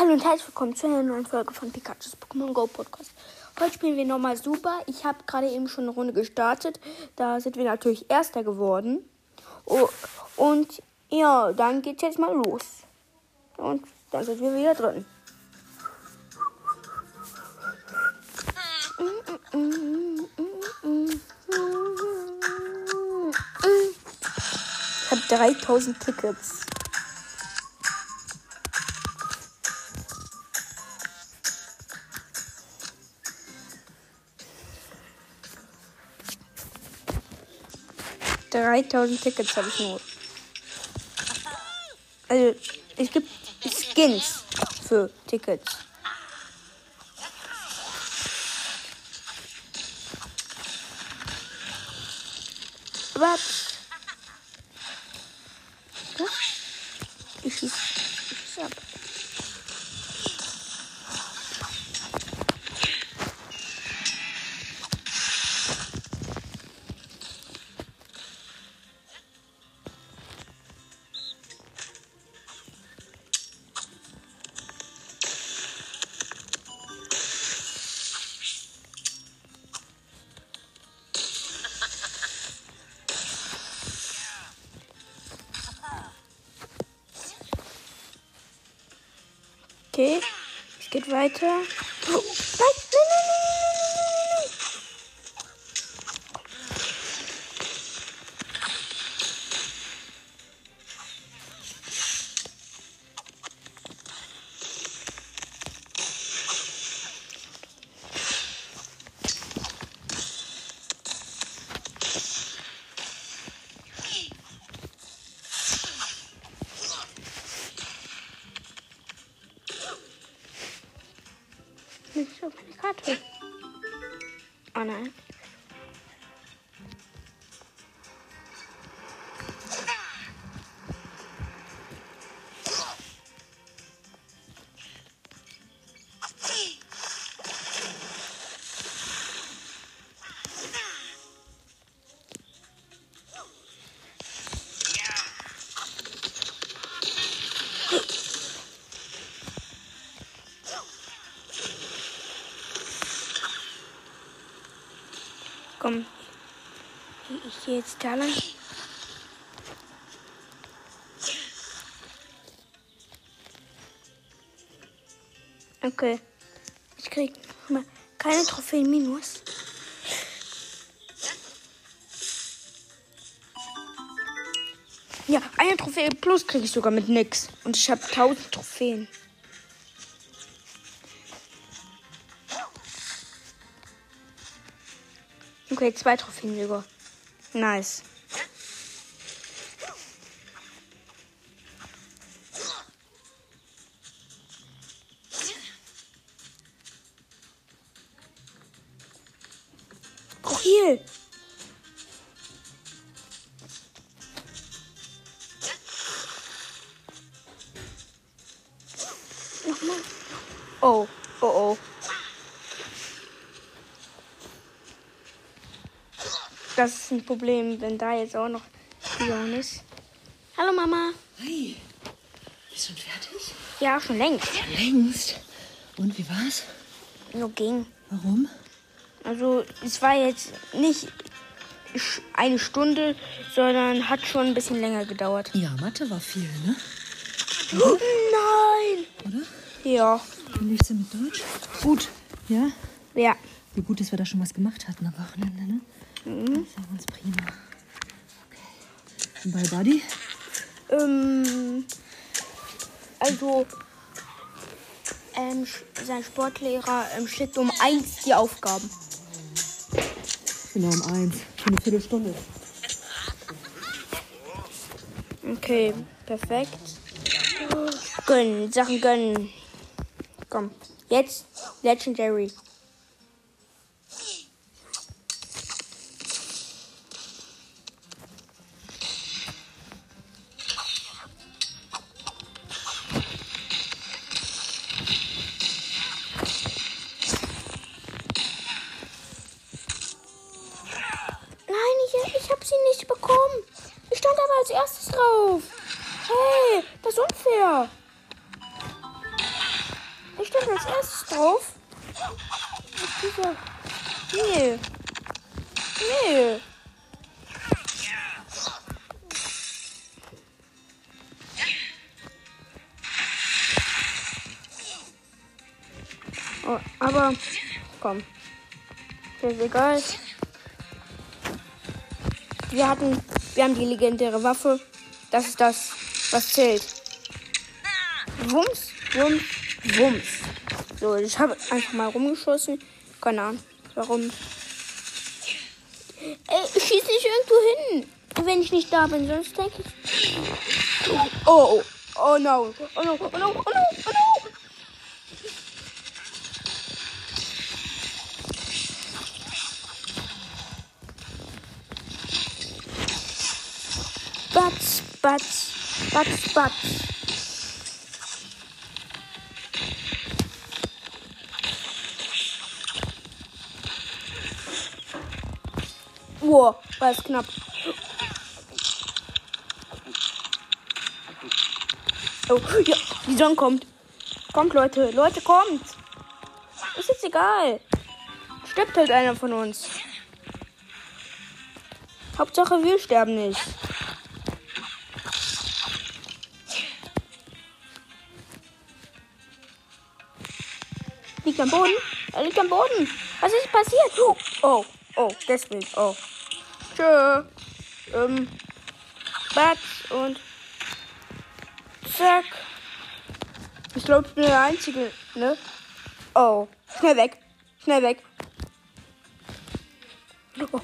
Hallo und herzlich willkommen zu einer neuen Folge von Pikachu's Pokémon Go Podcast. Heute spielen wir nochmal super. Ich habe gerade eben schon eine Runde gestartet. Da sind wir natürlich Erster geworden. Oh, und ja, dann geht's jetzt mal los. Und dann sind wir wieder drin. Ich habe 3000 Tickets. Dreitausend Tickets habe ich nur. Also, es gibt Skins für Tickets. Was? Es Nicht Ich gehe jetzt da lang. Okay. Ich krieg mal keine Trophäen minus. Ja, eine Trophäe plus kriege ich sogar mit nix. Und ich habe 1000 Trophäen. Okay, zwei Trophäen sogar. Nice. Problem, wenn da jetzt auch noch Leon ist. Hallo Mama. Hi. Bist du schon fertig? Ja, schon längst. Längst. Und wie war's? Nur ging. Warum? Also es war jetzt nicht eine Stunde, sondern hat schon ein bisschen länger gedauert. Ja, Mathe war viel, ne? Oh, nein! Oder? Ja. Wie lief's denn mit Deutsch? Gut. Ja? Ja. Wie gut, dass wir da schon was gemacht hatten am Wochenende, ne? Das ist ganz prima. Okay. Und bei Buddy? Ähm, also ähm, sein Sportlehrer ähm, schickt um eins die Aufgaben. Genau um eins. Für eine Viertelstunde. Okay, perfekt. Gönnen, Sachen gönnen. Komm, jetzt Legendary. Egal. Wir hatten, wir haben die legendäre Waffe. Das ist das, was zählt. Wumms, wumms, wumms. So, ich habe einfach mal rumgeschossen. Keine Ahnung, warum. Ey, schieß nicht irgendwo hin, wenn ich nicht da bin, sonst denke ich. Oh, oh, oh oh no, oh no, oh no, oh no. Batz, batz, batz. Wow, war es knapp. Oh, ja, die Sonne kommt. Kommt, Leute. Leute, kommt. Ist jetzt egal. Stirbt halt einer von uns. Hauptsache, wir sterben nicht. Liegt am Boden. Er liegt am Boden. Was ist passiert? Oh, oh, deswegen. Oh. Tschö. Ähm. Batz und. Zack. Ich glaube, ich bin der Einzige, ne? Oh. Schnell weg. Schnell weg. Oh,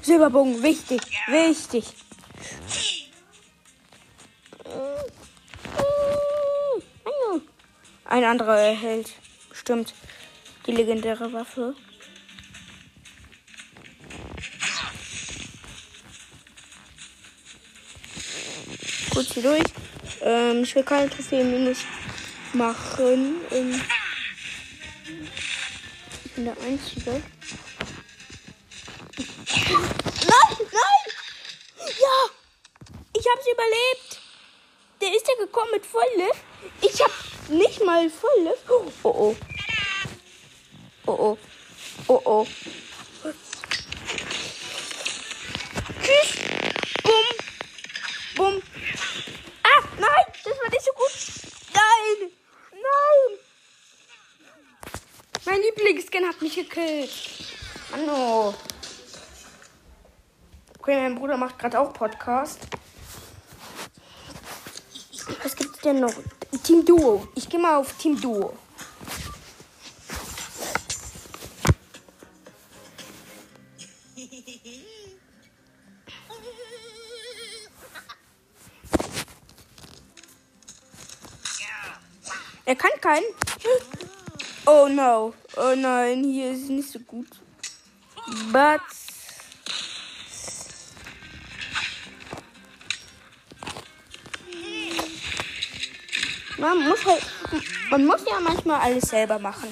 Silberbogen, wichtig, wichtig. Ein anderer erhält bestimmt die legendäre Waffe. Kurz hier durch. Ähm, ich will keine Trophäen minus machen. Ähm, ich bin der Einzige. Nein, nein! Ja! Ich hab's überlebt! Der ist ja gekommen mit Volllift. Ich hab nicht mal Volllift. Oh oh. Oh oh. Oh oh. Tschüss. Bumm. Bumm. Ah, nein! Das war nicht so gut. Nein! Nein! Mein Lieblingsskin hat mich gekillt. Mann, Okay, mein Bruder macht gerade auch Podcast. Was gibt's denn noch? Team Duo. Ich gehe mal auf Team Duo. Kann keinen. Oh no. Oh nein, hier ist es nicht so gut. But. Man muss halt. Man muss ja manchmal alles selber machen.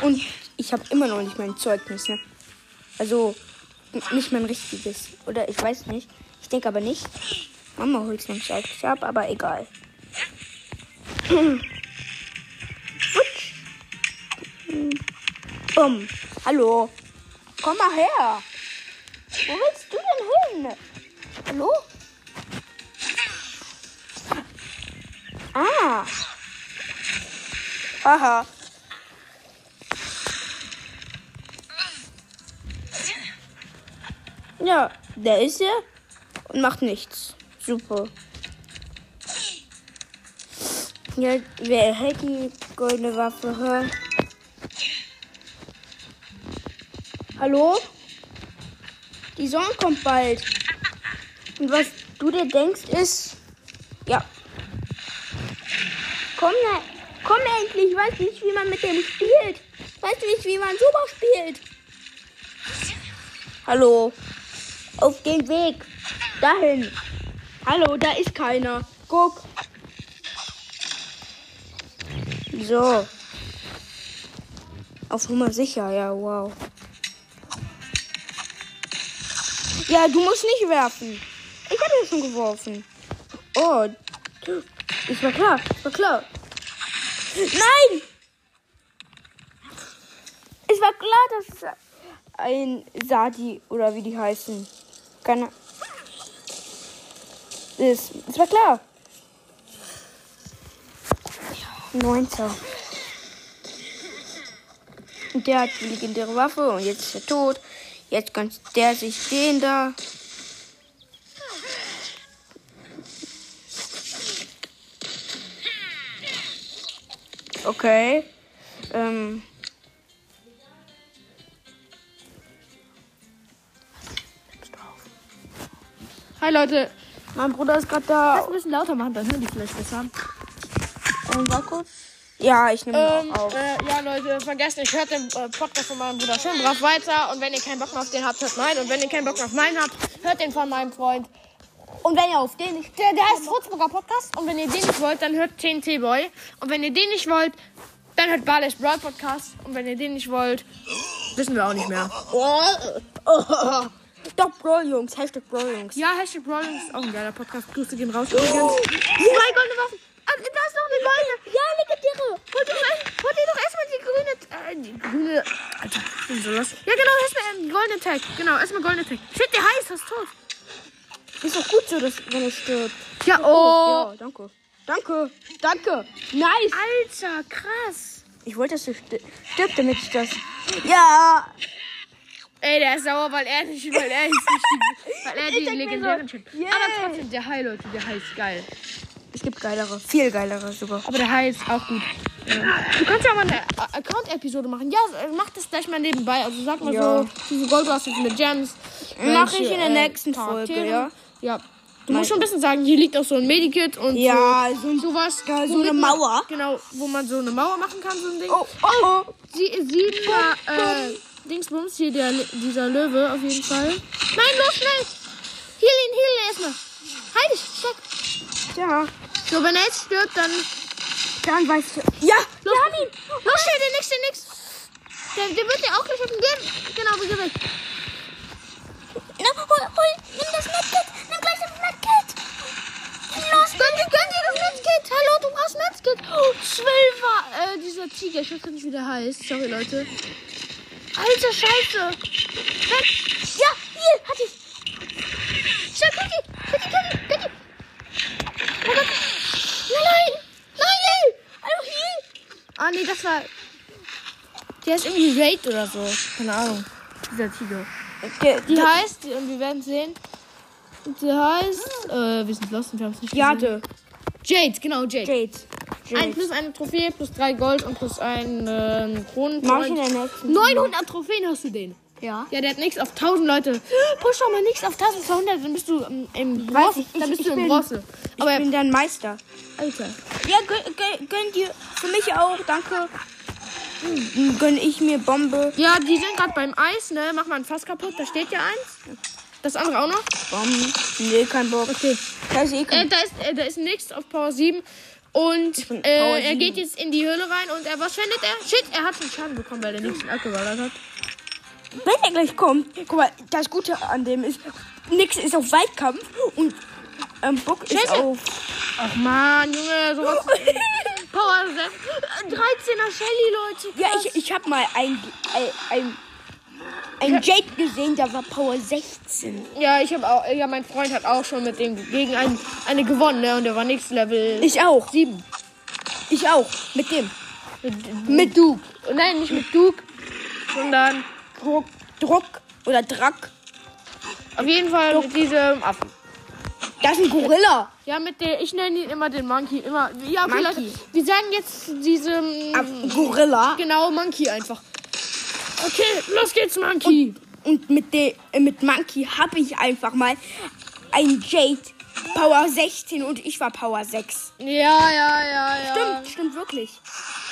Und ich habe immer noch nicht mein Zeugnis, ne? Also nicht mein richtiges. Oder ich weiß nicht. Ich denke aber nicht. Mama holt mein Zeugnis ab, aber egal. Bumm. Hallo. Komm mal her. Wo willst du denn hin? Hallo? Ah. Aha. Ja, der ist er und macht nichts. Super. Ja, wer erhält die goldene Waffe? Hallo? Die Sonne kommt bald. Und was du dir denkst ist. Ja. Komm, komm endlich. Ich weiß nicht, wie man mit dem spielt. Weißt du nicht, wie man super spielt? Hallo? Auf den Weg. Dahin. Hallo, da ist keiner. Guck. So. Auf Nummer sicher, ja, wow. Ja, du musst nicht werfen. Ich hatte ja schon geworfen. Oh. Ist war klar. Ist war klar. Nein! Es war klar, dass es ein Sadi oder wie die heißen. Keine. Ist. Es war klar. Neunter. Der hat die legendäre Waffe und jetzt ist er tot. Jetzt gönnt der sich den da. Okay. Ähm. Hi Leute, Mein Bruder ist gerade da. ein bisschen lauter machen, dann hören die vielleicht besser. Ähm, war kurz? Ja, ich nehme Ähm, auch auf. äh, ja Leute, vergesst nicht, hört den äh, Podcast von meinem Bruder schon brav weiter. Und wenn ihr keinen Bock mehr auf den habt, hört meinen. Und wenn ihr keinen Bock mehr auf meinen habt, hört den von meinem Freund. Und wenn ihr auf den nicht. Der, der heißt Furzburger Podcast. Und wenn ihr den nicht wollt, dann hört TNT Boy. Und wenn ihr den nicht wollt, dann hört Barley's Brawl Podcast. Und wenn ihr den nicht wollt, wissen wir auch nicht mehr. Oh, oh. Doch, Brawl Jungs. Hashtag Brawl Jungs. Ja, Hashtag Brawl ist auch ein geiler Podcast. Grüße gehen raus übrigens. Zwei goldene Waffen. Ah, da ist noch eine goldene. Ja, legendäre. Holt doch, holt ihr doch erstmal die grüne. Äh, die grüne. Alter, ich bin so los. Ja, genau, erstmal einen goldenen Tag. Genau, erstmal goldenen Tag. Shit, der heißt, das ist tot. Ist doch gut so, dass, wenn er stirbt. Ja, oh. Ja, danke. Danke. Danke. Nice. Alter, krass. Ich wollte, dass du sti- stirbst, damit ich das. Ja. Ey, der ist sauer, weil er nicht, weil er ist nicht die, weil er Ich mir legendären so, yeah. Aber trotzdem, der Hai, Leute, der Hai ist geil. Es gibt geilere. Viel geilere sogar. Aber der Hai ist auch gut. Ja. Du kannst ja mal eine Account-Episode machen. Ja, mach das gleich mal nebenbei. Also sag mal Ja. so, diese Goldrushes mit Gems. Mach welche, ich in der äh, nächsten Folge, Charaktere. ja? Ja. Du musst schon ein bisschen sagen, hier liegt auch so ein Medikit und Ja, so, und sowas. Ja, so eine man- Mauer. Genau, wo man so eine Mauer machen kann, so ein Ding. Oh, oh, oh. Sie, siebener, äh, Dingsbums, hier der, dieser Löwe auf jeden Fall. Nein, los, schnell! Heal ihn, heal ihn erstmal. Halt dich, stopp. Ja. So, wenn er jetzt stirbt, dann Dann weißt du. Ja. Los, wir haben ihn! Los, schnell, der nix, der nix! Der, der wird dir auch gleich auf den Gehen. Genau, wie gesagt. Na, hol, hol. Nimm das Medkit. Nimm gleich das Medkit. Los, gönn dir, gönn dir das Netzkit! Hallo, du brauchst Netzkit! Oh, Zwölfer! Äh, dieser Tiger, ich weiß gar nicht, wie der heißt. Sorry, Leute. Alter, Scheiße! Renn. Ja, hier, hatte ich! Schnell, Kitty! Kitty, Kitty, Kitty! Oh Gott! Nein! Nein! Hallo, hier! Ah, nee, das war... Der ist irgendwie Raid oder so. Keine Ahnung. Dieser Tiger. Der, Die der, heißt, und wir werden sehen. Die heißt, äh, wir sind lost und wir haben es nicht gesehen. Jade. Jade, genau, Jade. Jade. Ein plus eine Trophäe, plus drei Gold und plus ein ähm, Kronen. Mach in der nächsten. 900 Trophäen hast du den. Ja. Ja, der hat nichts auf 1000 Leute. Push doch mal nichts auf 1200, dann bist du im, im Weiß Bronze. ich, ich- Dann bist ich du im bin- Bronze. Aber, ich bin dein Meister. Alter. Ja, gönn dir. Für mich auch, danke. Hm, Gönn ich mir Bombe. Ja, die sind gerade beim Eis, ne? Mach mal ein Fass kaputt, da steht ja eins. Das andere auch noch. Bomben. Nee, kein Bock. Okay. Da ist eh Äh, kein da ist, äh, da ist nichts auf Power 7. Und äh, er 7. geht jetzt in die Höhle rein und er, was findet er? Shit, er hat einen Schaden bekommen, weil er nichts abgeballert hat. Wenn er gleich kommt, guck mal, das Gute an dem ist, nix ist auf Weitkampf und ähm, Bock ist auf. Ach man, Junge, sowas. Power 6. 13er Shelly, Leute. Ja, krass. ich, ich hab mal ein, ein, ein, ein Jade gesehen, der war Power 16. Ja, ich habe auch, ja, mein Freund hat auch schon mit dem gegen einen, eine gewonnen, ne? Und der war nächstes Level Ich auch. 7. Ich auch. Mit dem. Mit, Mit Duke. nein, nicht mit Duke, sondern Druck, Druck oder Drack. auf jeden Fall mit diesem Affen. Das ist ein Gorilla. Ja, mit der, ich nenne ihn immer den Monkey. Immer, ja, okay, Monkey. Leute, wir sagen jetzt diesem, Gorilla. genau, Monkey einfach. Okay, los geht's, Monkey. Und mit, de, äh, mit Monkey habe ich einfach mal ein Jade Power 16 und ich war Power 6. ja, ja, ja, ja. Stimmt, stimmt wirklich.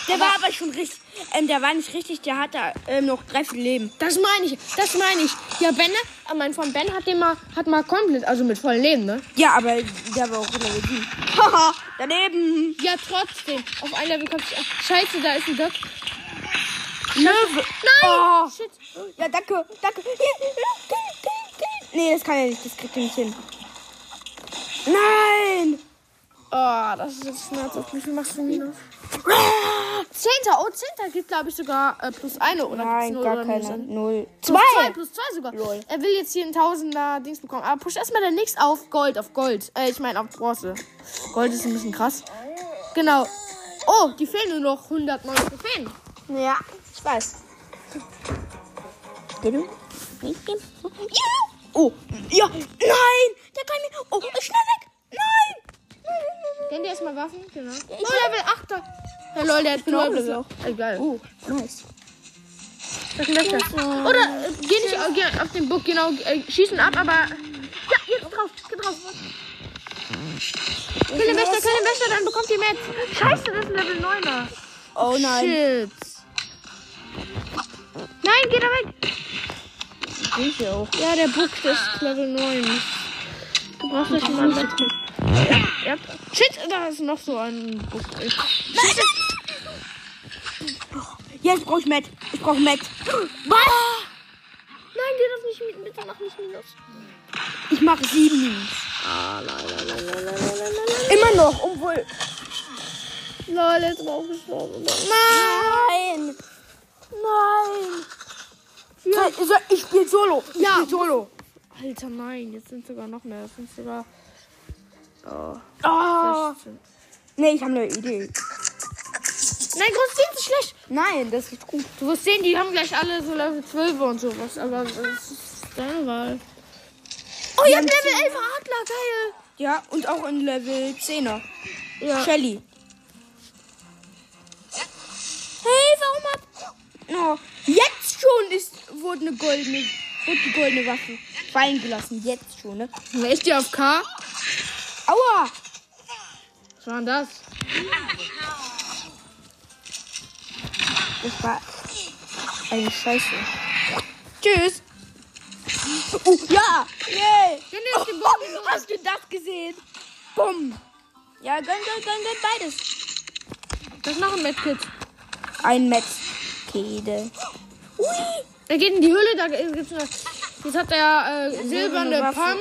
Der war aber schon richtig. Ähm, der war nicht richtig, der hatte ähm, noch drei viel Leben. Das meine ich, das meine ich. Ja, Ben, äh, mein Freund Ben hat den mal, hat mal komplett, also mit vollem Leben, ne? Ja, aber der war auch Level 7. Haha, daneben. Ja, trotzdem. Auf ein Level kommt Scheiße, da ist ein Dot. Löwe. Nein! Oh. Shit. Ja, danke, danke. Nee, das kann er nicht. Das kriegt er nicht hin. Nein! Oh, das ist jetzt schmerzhaft. Wie viel machst du minus? Zehnter. Oh, Zehnter gibt, glaube ich, sogar äh, plus eine oder Nein, null gar oder keine. Null. Plus zwei, Zwei! plus zwei sogar. Lol. Er will jetzt hier ein Tausender Dings bekommen. Aber push erstmal der Nix auf Gold, auf Gold. Äh, ich meine auf Bronze. Gold ist ein bisschen krass. Genau. Oh, die fehlen nur noch 109 Trophäen. Ja, ich weiß. Geh du? Nicht gehen? Ja! Oh, ja! Nein! Der kann nicht. Oh, schnell weg! Nein! Kennt ihr erstmal Waffen? Genau. Oh, Level 8. Ja, lol, der hat auch Level. Egal. Oh, nice. Das ist besser. Oder äh, geh nicht auf- geh auf den Book, genau. Äh, schießen ab, aber. Ja, jetzt drauf, geh drauf. Kill den Wächter, kill den Wächter, dann bekommt ihr Metz. Scheiße, das ist ein Level 9er. Oh nein. Shit. Nein, geh da weg! Sehe ich auch. Ja, der Buck ist Level 9. Du brauchst nicht mal weg. Ja. ja. Shit, da ist noch so ein Buck. Jetzt brauch ich Matt. Ich brauch Matt. Was? Nein, dir das nicht mit. Bitte mach nicht minus. Ich mach sieben minus. Ah, Immer noch, obwohl. Leute, drauf Nein! Nein! Nein! So, ich spiele Solo. Ich Ja. spiel Solo. Alter, nein, jetzt sind sogar noch mehr. Es sind sogar. Oh, Oh. 16. Nee, ich habe eine Idee. Nein, Großdienst ist schlecht. Nein, das ist gut. Du wirst sehen, die haben gleich alle so Level 12 und sowas. Aber das ist deine Wahl. Oh, ihr habt Level 11 Adler, geil. Ja, und auch in Level 10er. Ja. Shelly. Oh, jetzt schon ist, wurde eine goldene, wurde die goldene Waffe fallen gelassen. Jetzt schon, ne? Ist die auf K? Aua! Was war denn das? Das war eine Scheiße. Tschüss. Oh, ja! Yay! Den Bogen. Oh, hast du das gesehen? Bumm! Ja, gönn, gönn, gönn, gönn beides. Das ist noch ein Medkit. Ein Metzkede. Ui! Er geht in die Höhle, da gibt's noch. Jetzt hat er äh, silberne. Pump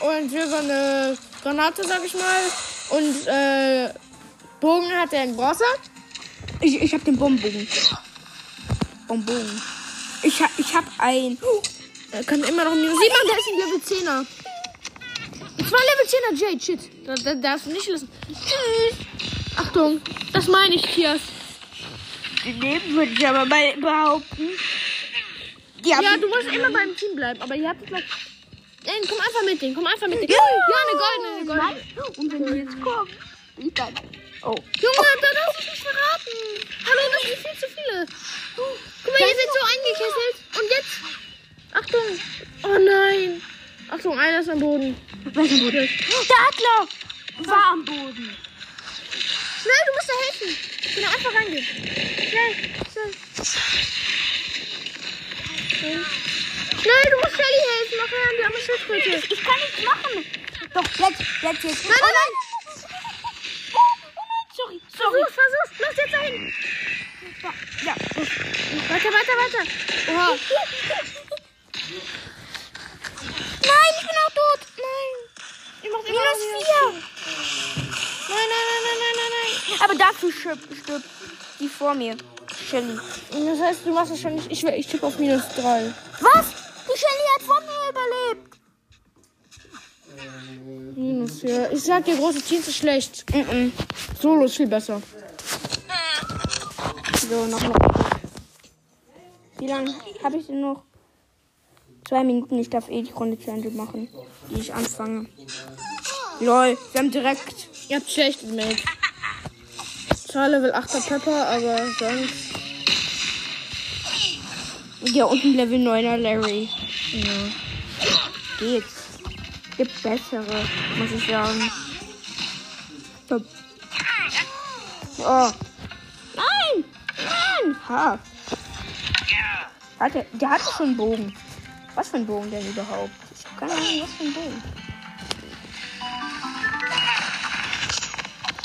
und silberne Granate, sag ich mal. Und äh, Bogen hat er in Bronze. Ich, ich hab den Bombenbogen. Bombenbogen. Ich, ha- ich hab ein. Er kann immer noch minus. Sieh mal, da ist ein Level 10er. Zwei Level 10er Jade, shit. Da, da darfst du nicht lassen. Tschüss. Achtung, das meine ich, Kias. Daneben würde ich aber mal behaupten. Ja, du musst immer beim Team bleiben, aber ihr habt es gleich. Nein, komm einfach mit denen, komm einfach mit denen. Ja. ja eine goldene, eine goldene. Und wenn die jetzt kommen, ich dann. Oh. Junge, da darfst du nicht verraten. Hallo, das sind viel zu viele. Guck mal, ihr seid so eingekesselt. Und jetzt. Achtung. Oh nein. Achtung, einer ist am Boden. Was ist denn Der Adler war am Boden. Schnell, du musst da helfen. Genau, einfach reingehen. Schnell, schnell. Schnell, Schnell, du musst Shelly helfen. Mach her die arme Schildkröte. Ich, ich kann nichts machen. Doch, jetzt, jetzt, jetzt. Nein, nein, nein. Oh, oh nein, sorry, sorry. Versuch, versuch. Lass jetzt dahin. Ja, Weiter, weiter, weiter. Oha. Nein, ich bin auch tot. Nein. Ich mach immer Minus noch vier. Nein, nein, nein, nein, nein, nein, nein. Aber dafür stirbt, die vor mir. Shelly. Das heißt, du machst nicht. Ich, ich tippe auf minus 3. Was? Die Shelly hat vor mir überlebt. Minus 4. Ich sag dir, große Teams ist schlecht. Mhm. Solo ist viel besser. So, noch mal. Wie lange habe ich denn noch? Zwei Minuten. Ich darf eh die Runde zu Ende machen, die ich anfange. Lol, wir haben direkt. Ihr habt schlecht mit. Zwar Level 8er Pepper, aber sonst. Ja, unten Level 9er Larry. Ja. Geht's. Gibt bessere, muss ich sagen. Oh. Nein! Nein! Ha. Hatte, der hatte schon einen Bogen. Was für ein Bogen denn überhaupt? Ich hab keine Ahnung, was für ein Bogen.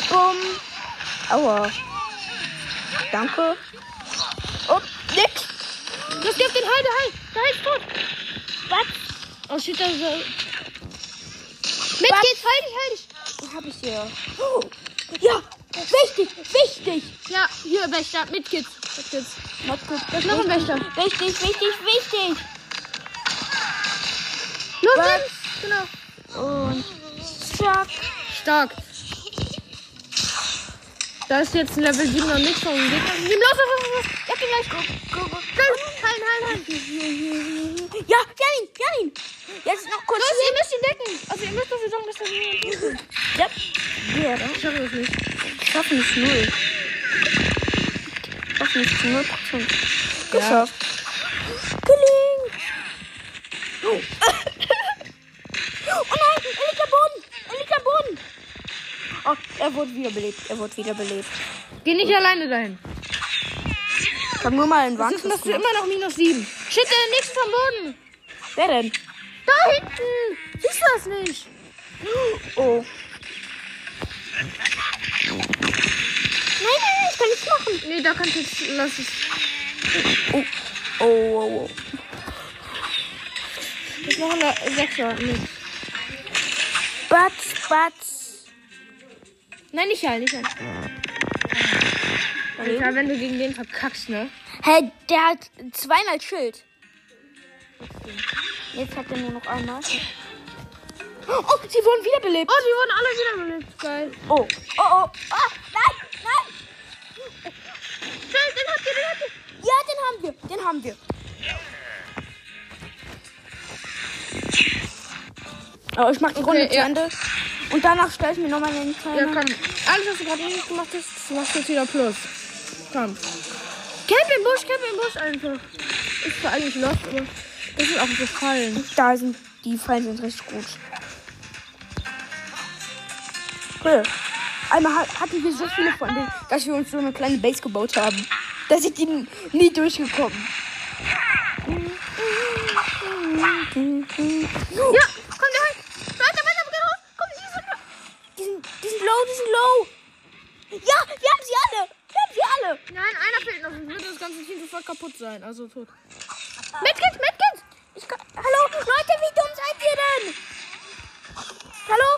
Bumm. Aua. Danke. Oh, nix. Das gibt den Heil, der Heil. Der Heil ist tot. Was? Oh shit, da ist er. Mit geht's, halt dich, halt dich. Hab ich hier. Oh. Ja, wichtig, wichtig. Ja, hier, Wächter, mit geht's. Mit geht's. Warte kurz. Da ist noch ein Wächter. Wichtig, wichtig, wichtig. Los, Was? Genau. Und zack. Stark. Da ist jetzt ein Level 7 noch nicht vom Gegner. Los, los, los, los. Ja, geh gleich. Go, go, go. Schnell. Heilen, heilen, heilen. Ja, Janin, Janin. Jetzt noch kurz. Los, ihr müsst ihn decken. Also, ihr müsst dafür sorgen, dass er niemand tut. Ja. Ja, dann Ich schaffe das nicht. schaffen es null. Schaffen es zu null Prozent. Geschafft. Gelingt. Oh. oh nein, er liegt am Boden. Er liegt am Boden. Oh, er wurde wiederbelebt. Er wurde wiederbelebt. Geh nicht alleine dahin. Ich hab nur mal einen Das ist immer noch minus 7. Shit, der nächste vom Boden. Wer denn? Da hinten. Siehst du das nicht? Oh. Nein, nein, nein, ich kann nichts machen. Nee, da kannst du jetzt. Lass es. Oh, oh, oh, oh. Das machen wir 6er. Nee. Batz, batz. Nein, nicht heilen, nicht heilen. Alter, wenn du gegen den verkackst, ne? Hä, der hat zweimal Schild. Jetzt hat er nur noch einmal. Oh, sie wurden wiederbelebt. Oh, die wurden alle wiederbelebt. Geil. Oh, oh, oh. Ah, nein, nein. Schnell, den habt ihr, den habt ihr. Ja, den haben wir, den haben wir. Oh, ich mach die Runde zu ja. Ende. Und danach stelle ich mir nochmal den Timer. Ja, komm. Alles, was du gerade nicht gemacht hast, machst du jetzt wieder plus. Komm. Camp im Busch, camp im Busch einfach. Ist zwar eigentlich lost, aber das ist auch gefallen. Da sind die Fallen sind richtig gut. Cool. Einmal ha- hatten wir so viele von denen, dass wir uns so eine kleine Base gebaut haben. Da sind die nie durchgekommen. Ja, komm, der halt. Weiter, weiter, geh raus. Komm, die sind. Die sind, die sind low. Ja, wir haben sie alle. Wir haben sie alle. Nein, einer fehlt noch. Sonst würde das ganze Team sofort kaputt sein. Also tot. Medkit, Medkit! Ich kann, hallo, Leute, wie dumm seid ihr denn? Hallo?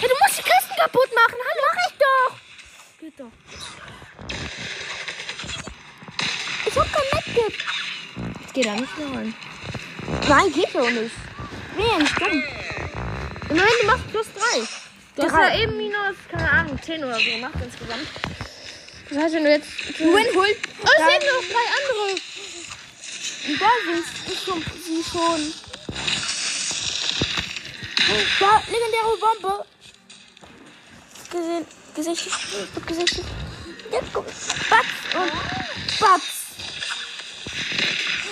Ja, du musst die Kisten kaputt machen. Hallo. Mach ich doch. Geht doch. Ich hab kein Medkit. Jetzt geht da nicht mehr rein. Nein, geht doch nicht. Ja nicht dumm. Immerhin, du machst plus 3. Du hast Drei. ja eben minus, keine Ahnung, 10 oder so gemacht insgesamt. Das heißt, wenn du jetzt. Win holt. Oh, es fehlen noch drei andere. Da sind schon, sie schon. Da, legendäre Bombe. Gesehen, gesichtet, wird gesichtet. Jetzt kommt Batz und Batz.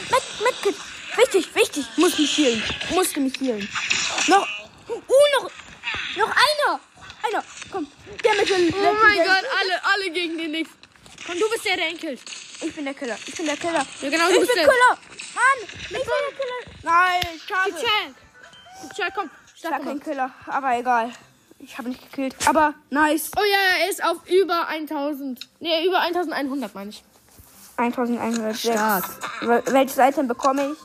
Mit, mit, wichtig, wichtig. Muss mich healen. Musste mich healen. Noch, noch einer. Einer, komm. Der mit dem Oh mein Gott, alle, alle gegen den Nix. Komm, du bist der, der ihn killt. Ich bin der Killer. Ich bin der Killer. Ja, genau, du ich bist bin der. Killer. Mann, ich bin der Killer. Nein, schade. Chad. Chad, komm. Ich war kein. Killer, aber egal. Ich habe nicht gekillt. Aber nice. Oh ja, er ist auf über 1000. Nee, über 1100 meine ich. 1106. Stark. Wel- Welches Item bekomme ich?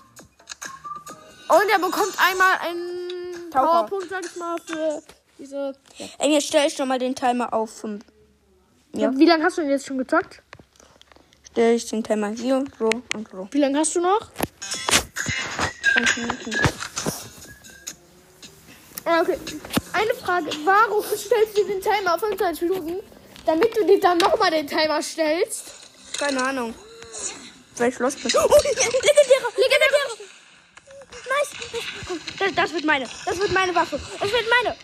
Und er bekommt einmal einen Taucher. Powerpunkt, sag ich mal, für diese. Ja. Ey, jetzt stelle ich schon mal den Timer auf 5. Ja. Wie lange hast du denn jetzt schon gezockt? Stelle ich den Timer hier, so und so. Wie lange hast du noch? 20 Minuten. Ah, Okay. Eine Frage. Warum stellst du den Timer auf 25 Minuten, damit du dir dann nochmal den Timer stellst? Keine Ahnung. Weil ich los bin. Oh, legendäre, legendäre. Nice. Das, das wird meine. Das wird meine Waffe. Das wird meine.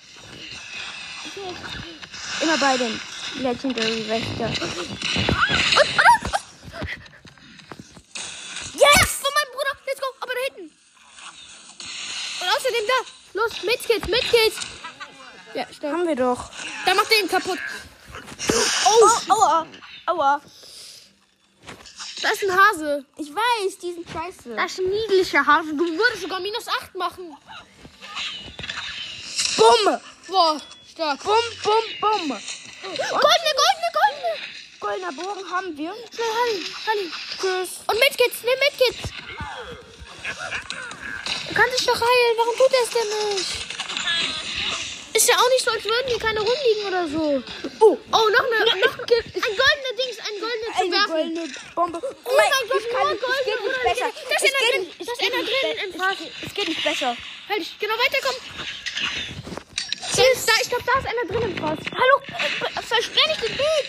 Immer bei den Legendary Wächter. Yes! Von meinem Bruder. Let's go. Aber da hinten. Und außerdem da. Los, Medkit, Medkit. Ja, stark. Haben wir doch. Da macht er ihn kaputt. Oh, aua. Aua. Da ist ein Hase. Ich weiß, die sind scheiße. Das ist ein niedlicher Hase. Du würdest sogar minus 8 machen. Bumm. Boah, stark. Bum, bum, bum. Goldene, goldene, goldene. Goldener Bogen haben wir. Schnell, Halli, Halli. Tschüss. Und Medkits, nimm Medkits. kann sich doch heilen. Warum tut er es denn nicht? Ist ja auch nicht so, als würden hier keine rumliegen oder so. Oh, Oh, noch eine. Noch, ein goldener Dings, ein goldener zum eine Werfen. goldene Bombe. Oh, Oh mein Gott, ich kann goldene es geht nicht besser. Da ist einer drin. nicht- Da es ist einer drin im. Es geht nicht besser. Halt, genau, weiterkommen. Tschüss. Da, ich glaube, da ist einer drin im Fass. Hallo, versperr nicht den Weg.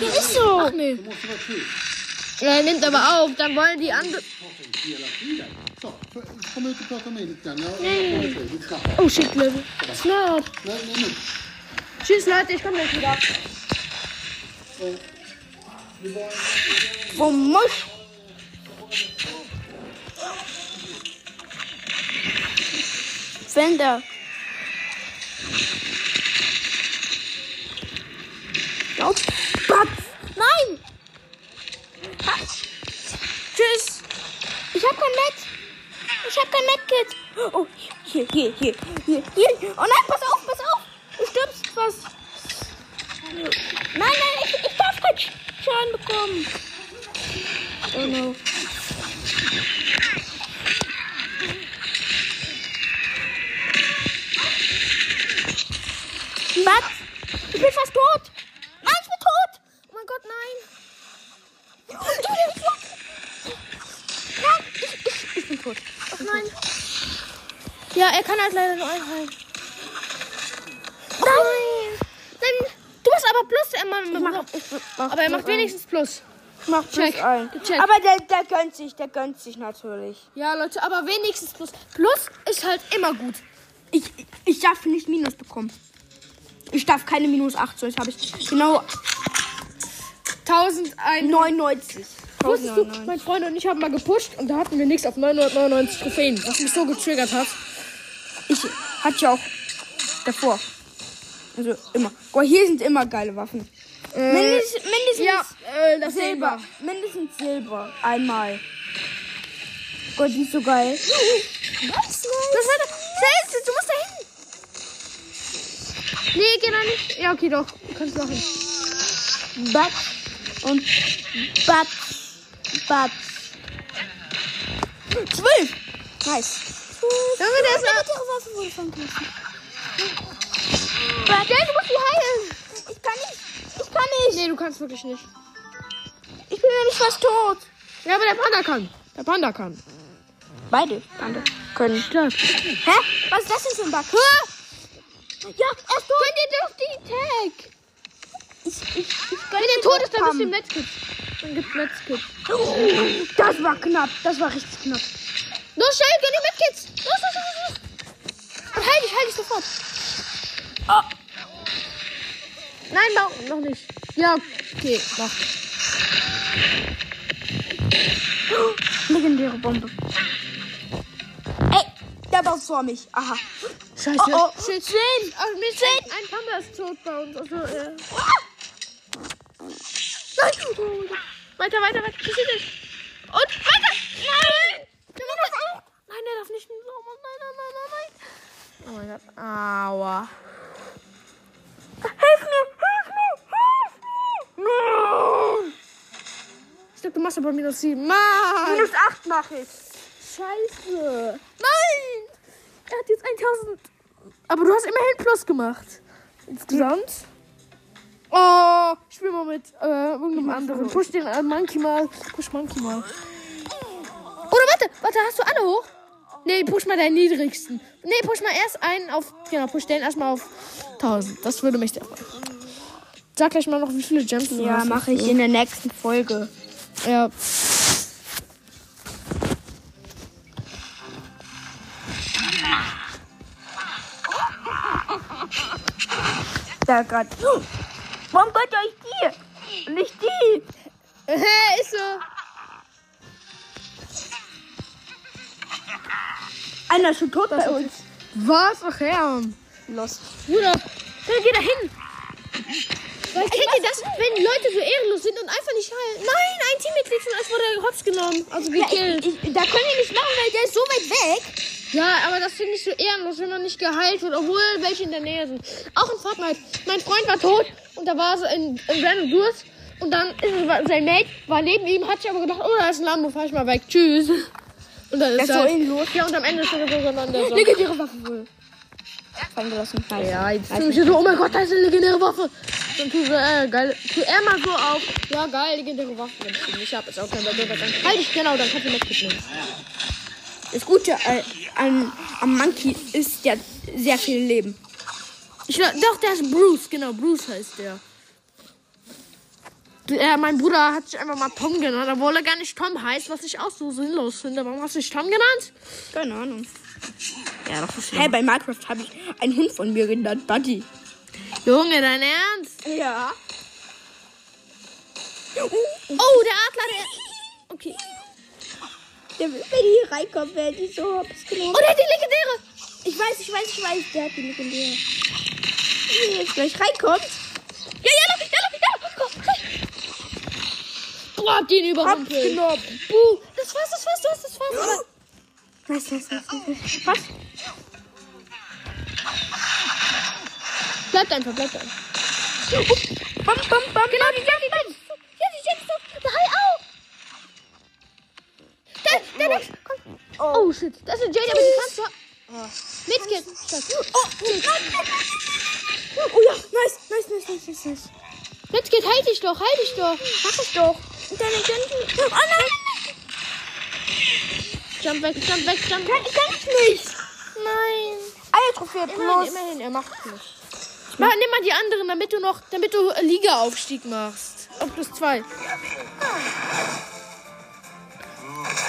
Das ist so. Nee. Er nimmt aber auf, dann wollen die anderen. Snabbt. Oh shit, Level. Nu. Tschüss, Leute, ich komme gleich wieder. Wo muss? Fender. Batz. Nein! Ha. Tschüss. Ich hab kein Met. Ich hab kein Medkit. Oh, hier, hier, hier, hier, hier. Oh nein, pass auf, pass auf. Du stirbst fast. Nein, nein, ich, ich darf keinen Sch- Schaden bekommen. Oh no. Was? Ich bin fast tot. Nein, ich bin tot. Oh mein Gott, nein. Nein, ich, ich, ich bin tot. Ach nein. Ja, er kann halt leider nur einheilen. Nein. Nein, du hast aber Plus. Er macht, mach- ich mach aber er macht wenigstens Plus. Mach Check. Plus ein. Gecheckt. Aber der, der gönnt sich, der gönnt sich natürlich. Ja, Leute, aber wenigstens Plus. Plus ist halt immer gut. Ich, ich darf nicht Minus bekommen. Ich darf keine Minus 8, so jetzt habe ich genau 1001. 99. Wusstest du, 1099. mein Freund und ich haben mal gepusht und da hatten wir nichts auf 999 Trophäen, was mich so getriggert hat. Ich hatte ja auch davor. Also immer. Boah, hier sind immer geile Waffen. mindestens mindestens Ja, äh, das Silber. Silber. Mindestens Silber. Einmal. Gott, die ist so geil. Was? Das war. Schnell, du musst da hin. Nee, geh da nicht. Ja, okay, doch. Du kannst machen. Batz und Batz. Batz. Zwölf. Nice. Junge, der ist. Ihre Waffe wurde vergessen. Ja, du musst die heilen. Ich kann nicht. Ich kann nicht. Nee, du kannst wirklich nicht. Ich bin ja nicht fast tot. Ja, aber der Panda kann. Der Panda kann. Beide Bande können. Klar. Hä? Was ist das denn für ein Bug? Ja, er ist tot. Dir doch die Tag. Ich, ich, ich Wenn der tot ist, dann bist du im Netzkit. Dann gibt's Netzkit. Das war knapp. Das war richtig knapp. Los, schnell, gönn dir Medkits. Los, los, los, los. Und heil dich, heil dich sofort. Oh. Nein, Bau, noch nicht. Ja, okay, mach. Legendäre Bombe. Ey, der war vor mich. Aha. Scheiße. Oh, oh. Shit. Zehn. Also, mir ist ein, Panda ist tot bei uns. Also, äh. Nein. Oh. Weiter, weiter, weiter. Ist das? Und weiter. Nein. Der macht das auch. Nein, der darf nicht. Oh nein, nein, nein, nein, nein. Oh mein Gott. Aua. Hilf mir, hilf mir, hilf mir. Nein. Ich glaube, du machst aber minus 7. Mann. Minus 8 mache ich. Scheiße. Nein. Er hat jetzt 1000. Aber du hast immerhin Plus gemacht. Insgesamt. Oh, ich spiel mal mit äh, irgendeinem anderen. Push den äh, Monkey mal. Push Monkey mal. Oder warte, warte, hast du alle hoch? Nee, push mal deinen niedrigsten. Nee, push mal erst einen auf. Genau, push den erstmal auf 1000. Das würde mich sehr freuen. Sag gleich mal noch, wie viele Gems du Ja, hast. mache ich in der nächsten Folge. Ja. Da gerade. Warum gönnt ihr euch die? Nicht die. Hä, ist so. Einer ist schon tot bei uns. Was? Ach ja. Los. Bruder, dann geh da hin. Kennt ihr das, wenn Leute so ehrenlos sind und einfach nicht heilen? Nein, ein Teammitglied von uns wurde hops genommen. Also Ja, gekillt. ich, ich, da können wir nicht machen, weil der ist so weit weg. Ja, aber das finde ich so ehrenlos, wenn man nicht geheilt wird, obwohl welche in der Nähe sind. Auch in Fortnite. Mein Freund war tot und da war so ein, ein random Durst. Und dann ist es, sein Mate war neben ihm, hat sich aber gedacht, oh, da ist ein Lambo, fahr ich mal weg. Tschüss. Und dann Das ist ist so. Ja, und am Ende ist er sogar dann der so. Legendäre Waffe wohl. Fallen gelassen. Nice. Ja, jetzt tue ich so, oh mein Gott, da ist eine legendäre Waffe. Dann tue er, äh, geil, tue er mal so auf. Ja, geil, legendäre Waffe. Wenn ich die nicht habe, ist auch kein. Dann halt ich, genau, dann kannst du mitnehmen. Das Gute äh, an, am Monkey ist ja sehr viel Leben. Ich, doch, der ist Bruce, genau, Bruce heißt der. Äh, mein Bruder hat sich einfach mal Tom genannt, obwohl er gar nicht Tom heißt, was ich auch so sinnlos finde. Warum hast du dich Tom genannt? Keine Ahnung. Ja, das ist Hey, bei Minecraft habe ich einen Hund von mir genannt, Buddy. Junge, dein Ernst? Ja. Oh, der Adler, der. Okay. Wenn die hier reinkommt, werde ich so hops genommen. Oh, der hat die legendäre. Ich weiß, ich weiß, ich weiß, der hat die legendäre. Wenn er jetzt gleich reinkommt. Ja, ja, ja, ja, komm, rein. Boah, hab den überrumpelt. Buh, das war's, das war's, du hast das war's. Nice, nice, nice, nice. Was? Bleibt einfach, bleibt einfach. Bam, bam, bam. Genau, die Jackie, die Ja, die Jackie auf. Der Hai auch. Der, der, der, komm. Oh, shit. Das ist eine Jade, aber die kannst du... Oh. Mitgehen. Oh, Oh ja, nice, nice, nice, nice, nice, nice. Mitgehen, halt dich doch, halt dich doch. Mach ich doch. Und deine Gentleman. Oh nein. Jump weg, jump weg, jump weg. kann ich nicht. Nein. Eiertrophäe Immerhin, plus. immerhin, er macht nicht. Mach, nimm mal die anderen, damit du noch, damit du äh, Liga-Aufstieg machst. Auf plus zwei.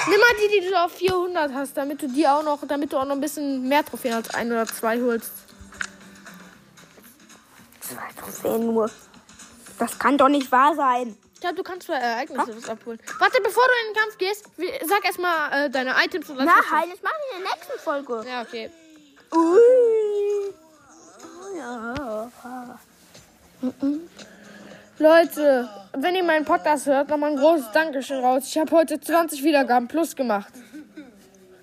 Nimm mal die, die du auf 400 hast, damit du die auch noch, damit du auch noch ein bisschen mehr Trophäen als ein oder zwei holst. Zwei Trophäen nur. Das kann doch nicht wahr sein. Ich glaube, du kannst zwei Ereignisse was abholen. Warte, bevor du in den Kampf gehst, sag erstmal äh, deine Items und Nein, das machen wir in der nächsten Folge. Ja, okay. Ui. Oh ja. Leute, wenn ihr meinen Podcast hört, nochmal ein großes Dankeschön raus. Ich habe heute 20 Wiedergaben plus gemacht.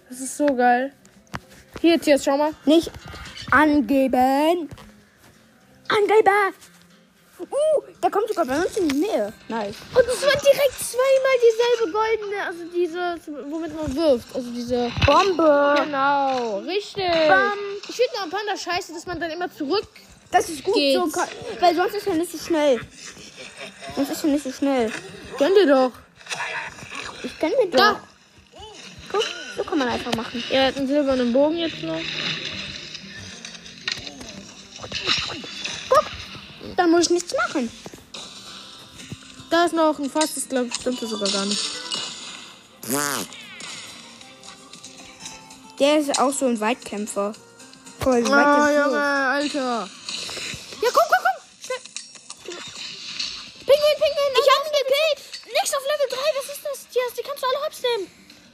Das ist so geil. Hier, jetzt schau mal. Nicht angeben. Angeben. Uh, der kommt sogar bei uns in die Nähe. Nice. Und es war direkt zweimal dieselbe goldene, also diese, womit man wirft. Also diese. Bombe. Genau, richtig. Bam. Ich finde noch ein Panda scheiße, dass man dann immer zurück. Das ist gut Geht's. so, weil sonst ist er nicht so schnell. Sonst ist er nicht so schnell. Gönn dir doch. Ich kenn mir doch. Da. Guck, so kann man einfach machen. Er hat einen silbernen Bogen jetzt noch. Dann muss ich nichts machen. Da ist noch ein Fass, das glaube ich stimmt das sogar gar nicht. Der ist auch so ein Weitkämpfer. Voll Ah, Weitkämpfer. Junge, Alter. Ja, komm, komm, komm. Schnell. Pinguin, Pinguin. Ich hab ihn gekillt. Nichts auf Level 3. Was ist das? Die, die kannst du alle hops nehmen.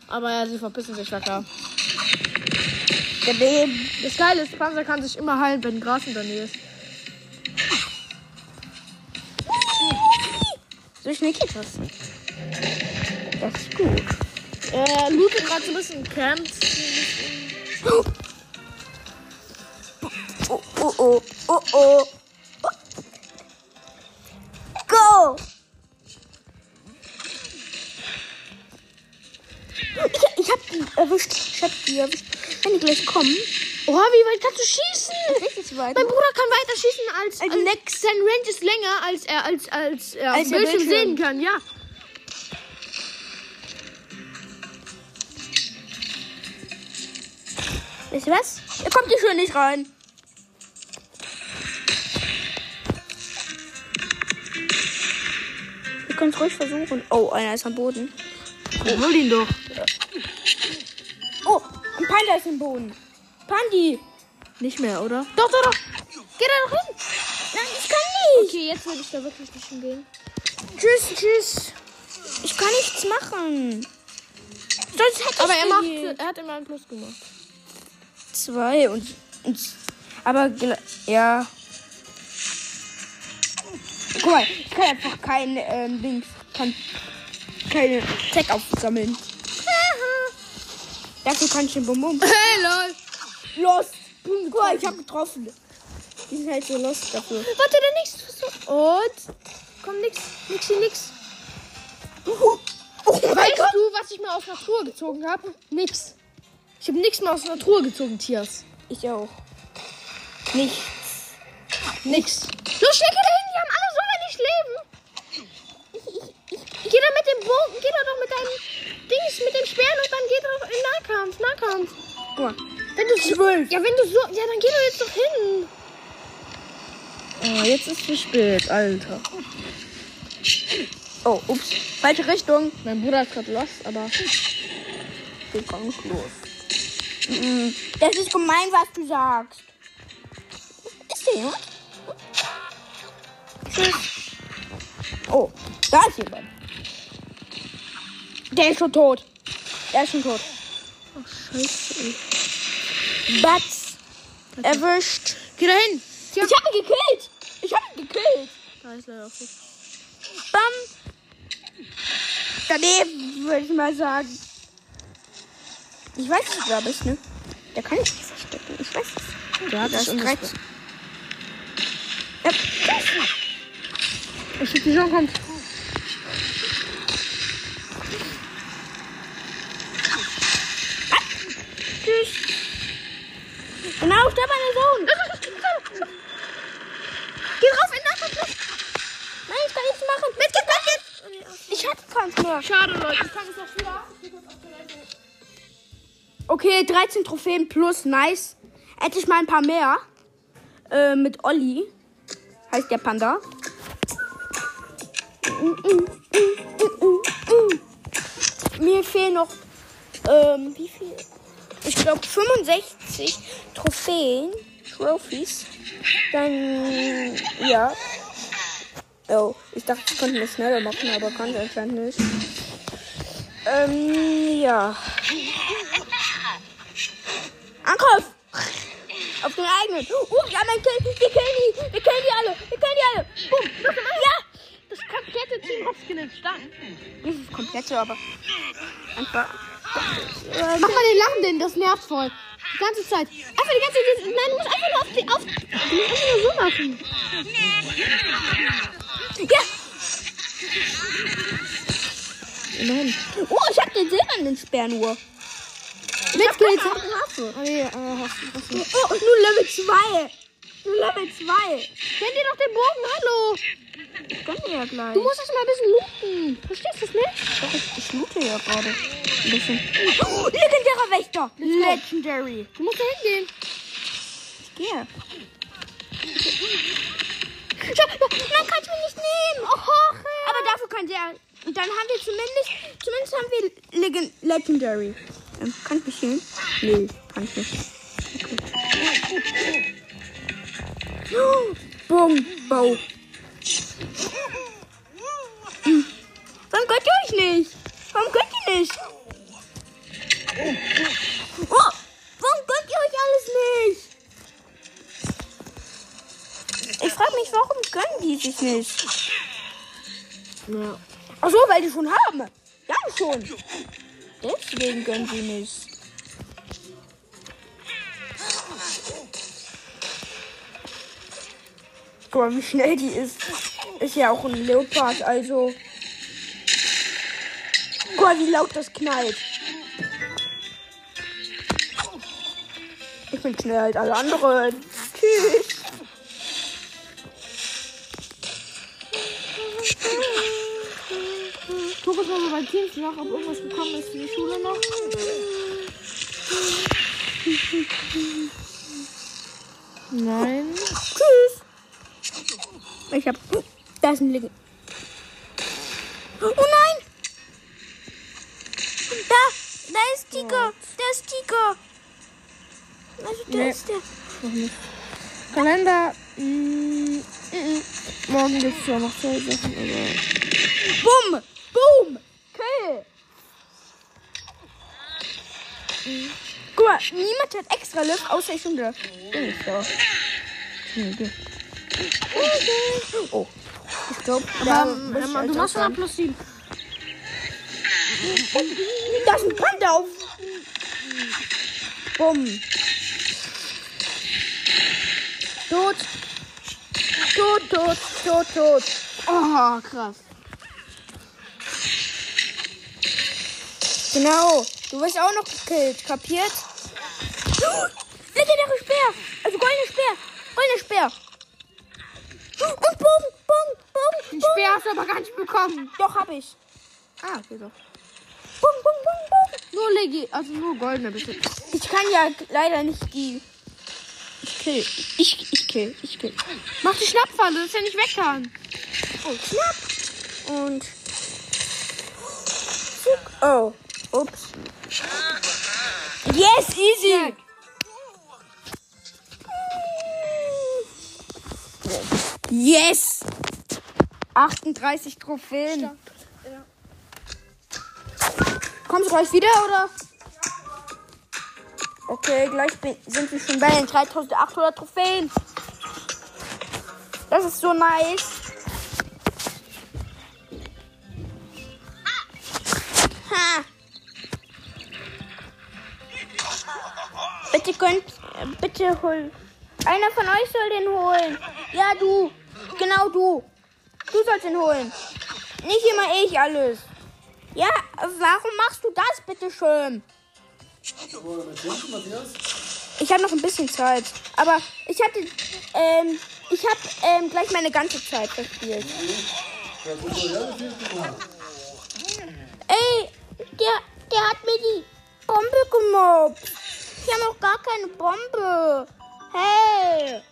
Aber ja, sie verpissen sich. Der Leben. Das Geile ist, Panzer kann sich immer heilen, wenn Gras in der Nähe ist. So schnell geht das. Das ist gut. Er lootet gerade so ein bisschen Camps. Oh, oh, oh, oh, oh. Erwischt. Wenn die gleich kommen. Oha, wie weit kannst du schießen? Richtig weit. Mein Bruder kann weiter schießen als, Also als nix. sein Range ist länger als er als als er Als auf Bildschirm Bildschirm. sehen kann, ja. Weißt du was? Er kommt hier schon nicht rein. Wir können es ruhig versuchen. Oh, einer ist am Boden. hol ihn doch. Panda ist im Boden. Pandi. Nicht mehr, oder? Doch, doch, doch. Geh da doch hin. Nein, ich kann nicht. Okay, jetzt würde ich da wirklich nicht hingehen. Tschüss, tschüss. Ich kann nichts machen. Aber er macht, er hat immer einen Plus gemacht. zwei und, und aber ja. Guck mal, ich kann einfach kein ähm, Dings, kann keine Tech aufsammeln. Dafür kann ich den Bum Hey, lol. Los! Guck mal, ich hab getroffen. Die sind halt so lost dafür. Warte, der nächste. Und? Komm, nix. Nix nix. Oh, mein Weißt Gott! du, was ich mir aus Natur gezogen habe? Nix. Ich habe nichts mehr aus Natur gezogen, Tiers. Ich auch. Nichts. Nix. Los, schnell, geh da hin, die haben alle so wenig Leben. Ich, ich, ich, geh da mit dem Bogen, geh da doch mit deinem Dings, mit den Speeren und dann geh doch in Nahkampf, Nahkampf. Guck mal. Wenn du zwölf. Ja, wenn du so, ja, dann geh doch jetzt doch hin. Oh, jetzt ist zu spät, Alter. Oh, ups. Falsche Richtung. Mein Bruder ist gerade los, aber Wir kommen los. Mhm. Das ist gemein, was du sagst. Ist der jemand? Tschüss. Oh, da ist jemand. Der ist schon tot. Der ist schon tot. scheiße. ey. Batz. Erwischt. Geh da hin. Ich hab ihn gekillt. Ich hab ihn gekillt. Da ist leider auch so. Bam. Daneben, würde ich mal sagen. Ich weiß nicht, wer bist, ne? Der kann ich nicht verstecken. Ich weiß es. Der hat Das. Kretz. Ja, Ich schicke die schon kommt. tschüss. Genau, stirb meine Sohn. Geh rauf in Nahkampf. Nein, ich kann nichts machen. Mit komm jetzt. Ich hab keins mehr. Schade, Leute. Ich fange es noch wieder. Okay, 13 Trophäen plus, nice. Hätte ich mal ein paar mehr. Äh, mit Olli. Heißt der Panda. Mir fehlen noch, ähm, wie viel? Ich glaube 65 Trophäen. Trophies. Dann, ja. Oh, ich dachte, ich könnte das schneller machen, aber kann ich anscheinend nicht. Ähm, ja. Angriff! Auf den eigenen. Uh, ja, mein Kill. Wir killen die. Wir killen die alle. Wir killen die alle. Boom. Ja. Das komplette Team. Stark. Nicht das komplette, aber einfach. Mach mal den Lachenden, das nervt voll. Die ganze Zeit. Einfach die ganze Zeit. Nein, du musst einfach nur auf die. Auf, du musst einfach nur so machen. Ja. Nein. Oh, ich hab den silbernen Speer nur. Mit Skills. Waffe. Ah, nee, äh, hast du, hast du. Oh, nur Level 2. Nur Level 2. Kennt ihr doch den Bogen? Hallo. Ich gönn dir ja gleich. Du musst erst mal ein bisschen looten. Verstehst du es nicht? Doch, ich, ich loote ja gerade. Ein bisschen. Oh, legendärer Wächter. Legendary. Du musst da hingehen. Ich gehe. Schau, Man kann es mir nicht nehmen. Oh, Aber dafür kann der. Und dann haben wir zumindest. Zumindest haben wir Legen Legendary. Ähm, kann ich mich healen? Nee, kann ich nicht. Okay. Oh, Boom, Bow. Warum könnt ihr euch nicht? Warum könnt ihr nicht? Oh, warum könnt ihr euch alles nicht? Ich frage mich, warum gönnen die sich nicht? Ja. Ach so, weil die schon haben. Ja, schon. Deswegen gönnen sie nicht. Guck mal, wie schnell die ist. Ist ja auch ein Leopard, also. Guck mal, wie laut das knallt. Ich bin schneller als alle anderen. Tschüss. Guck jetzt mal bei Teams nach, ob irgendwas gekommen ist für die Schule noch. Nein. Tschüss. Ich hab. Da ist ein Link. Oh nein! Da! Da ist Tiger! Da ist Tiger! Also, da Nee. ist der. Kalender. Mm, mm, mm. Morgen gibt es ja noch zwei Sachen, aber. Bumm! Boom! Kill! Guck mal, niemand hat extra Lift, außer ich und der Ding da. Oh. Ich glaube, Aber, ähm, du machst schon mal plus sieben. Da ist ein Panda auf. Bumm. Tot. Tot, tot, tot, tot. Oh, krass. Genau. Du wirst auch noch gekillt. Kapiert? Legendäre Speer. Also goldene Speer. Goldene Speer. Und Bogen, Bogen, Bogen, Den Bogen. Speer hast du aber gar nicht bekommen. Doch, hab ich. Ah, okay, doch. Bogen, Bogen, Bogen, Bogen. Nur Legi, also nur goldene bitte. Ich kann ja leider nicht die. Ich kill. Ich, ich kill. Ich kill. Mach die Schnappfalle, dass er nicht weg kann. Und knapp. Und. Oh. Ups. Yes, easy. Yes. 38 Trophäen. Kommst du gleich wieder, oder? Okay, gleich sind wir schon bei den 3800 Trophäen. Das ist so nice. Ha. Bitte könnt, äh, bitte hol. Einer von euch soll den holen. Ja, du. Genau du. Du sollst ihn holen. Nicht immer ich alles. Ja, warum machst du das bitte schön? Ich habe noch ein bisschen Zeit. Aber ich hatte, ähm, ich habe ähm, gleich meine ganze Zeit verspielt. Ey, der, der hat mir die Bombe gemobbt. Ich habe noch gar keine Bombe. Hey,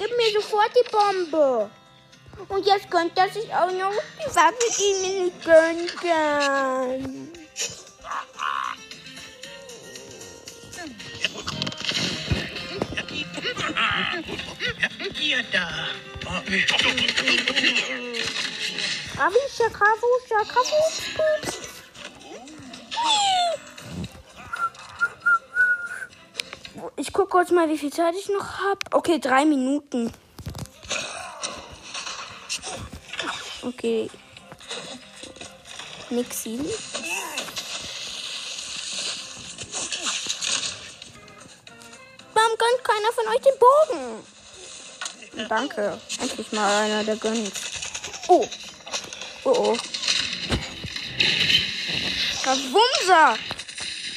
gib mir sofort die Bombe. Und jetzt gönnt er sich auch noch die Waffe, die mir nicht gönnen kann. Ihr da. Ravischa, Kravuscha, Kravuscha. Ich gucke kurz mal, wie viel Zeit ich noch habe. Okay, drei Minuten. Okay. Nixi. Warum gönnt keiner von euch den Bogen? Danke. Endlich mal einer, der gönnt. Oh. Oh oh. Wumser.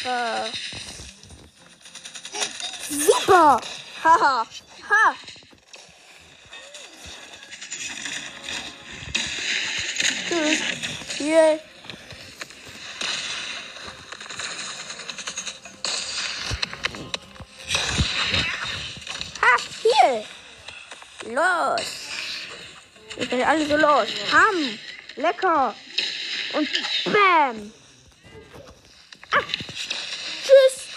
Äh. Super. Haha. Ha. Tschüss. Hier. Ha, hier. Los. Ihr seid alle so los. Ham. Lecker. Und Bam. Ah. Tschüss.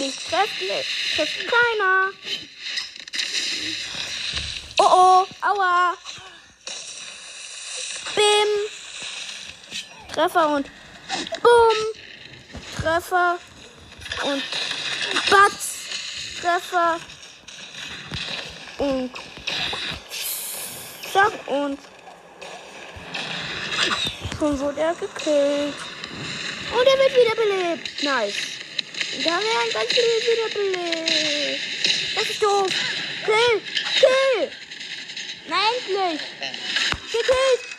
Nicht trefflich. Trifft keiner. Oh oh. Aua. Bim. Treffer und Bumm. Treffer und Batz. Treffer und Zack und schon wurde er gekillt. Und er wird wiederbelebt. Nice. Da werden ganz viele wiederbelebt. Das ist doof. Kill. Kill. Na endlich. Gekillt.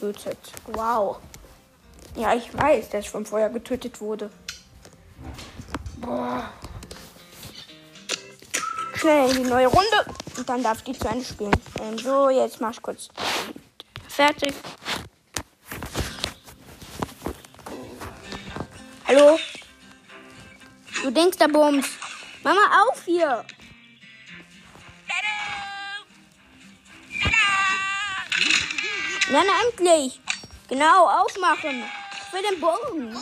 Getötet. Wow. Ja, ich weiß, dass ich vom Feuer getötet wurde. Boah. Schnell in die neue Runde und dann darf ich die zu Ende spielen. Ähm, so, jetzt mach ich kurz fertig. Hallo? Du denkst da Bums. Mama, auf hier. Na, endlich. Genau, aufmachen. Für den Bogen.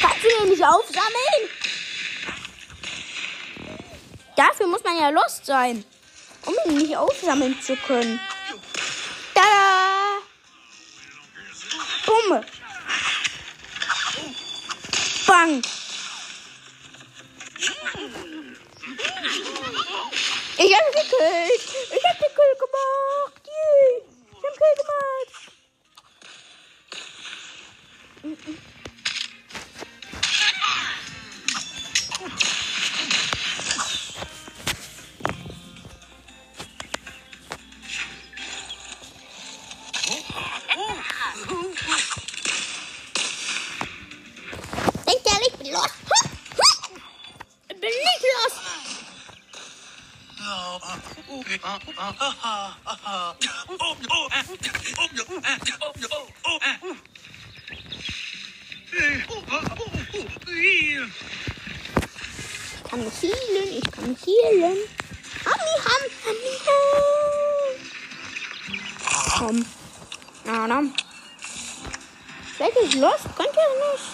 Kannst du den nicht aufsammeln? Dafür muss man ja lost sein, um ihn nicht aufsammeln zu können. Tada! Bumm! Bang! Ich hab gekillt. Ich hab den gemacht. Yay. Ich hab Kill gemacht. Ich kann healen, ich kann healen. Hammi, ham, ham. Komm. Na, dann. Seid ihr los? Könnt ihr nicht?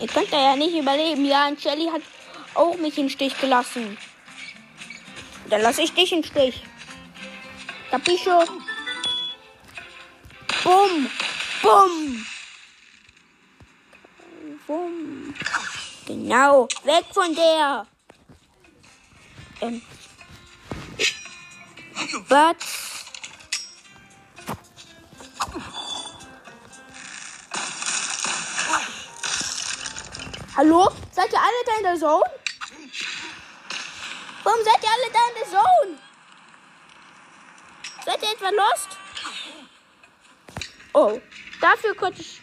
Ihr könnt ja nicht überleben. Ja, und Shelly hat auch mich im Stich gelassen. Dann lasse ich dich im Stich. Capischo? Bumm. Bumm. Bumm. Genau. Weg von der. Ähm. Was? Hallo? Seid ihr alle da in der Zone? Warum seid ihr alle da in der Zone? Seid ihr etwa lost? Oh, dafür konnte ich.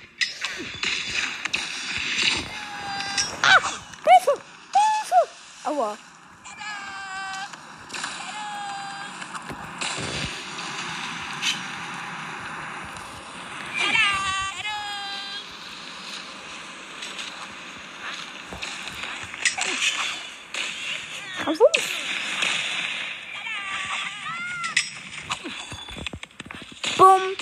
Ah! Hilfe! Hilfe! Aua. Warum? Bumm.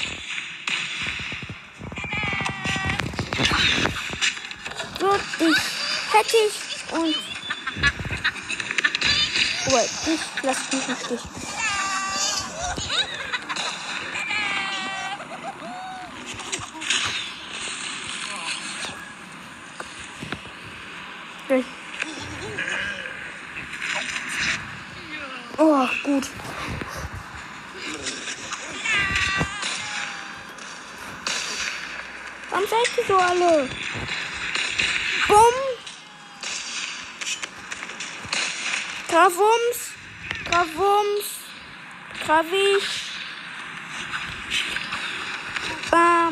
So, dich hätte ich und. Oh, dich lass mich im Stich. Okay. Oh, gut. Warum seid ihr so alle? Bumm. Gravums. Gravums. Gravisch. Bam.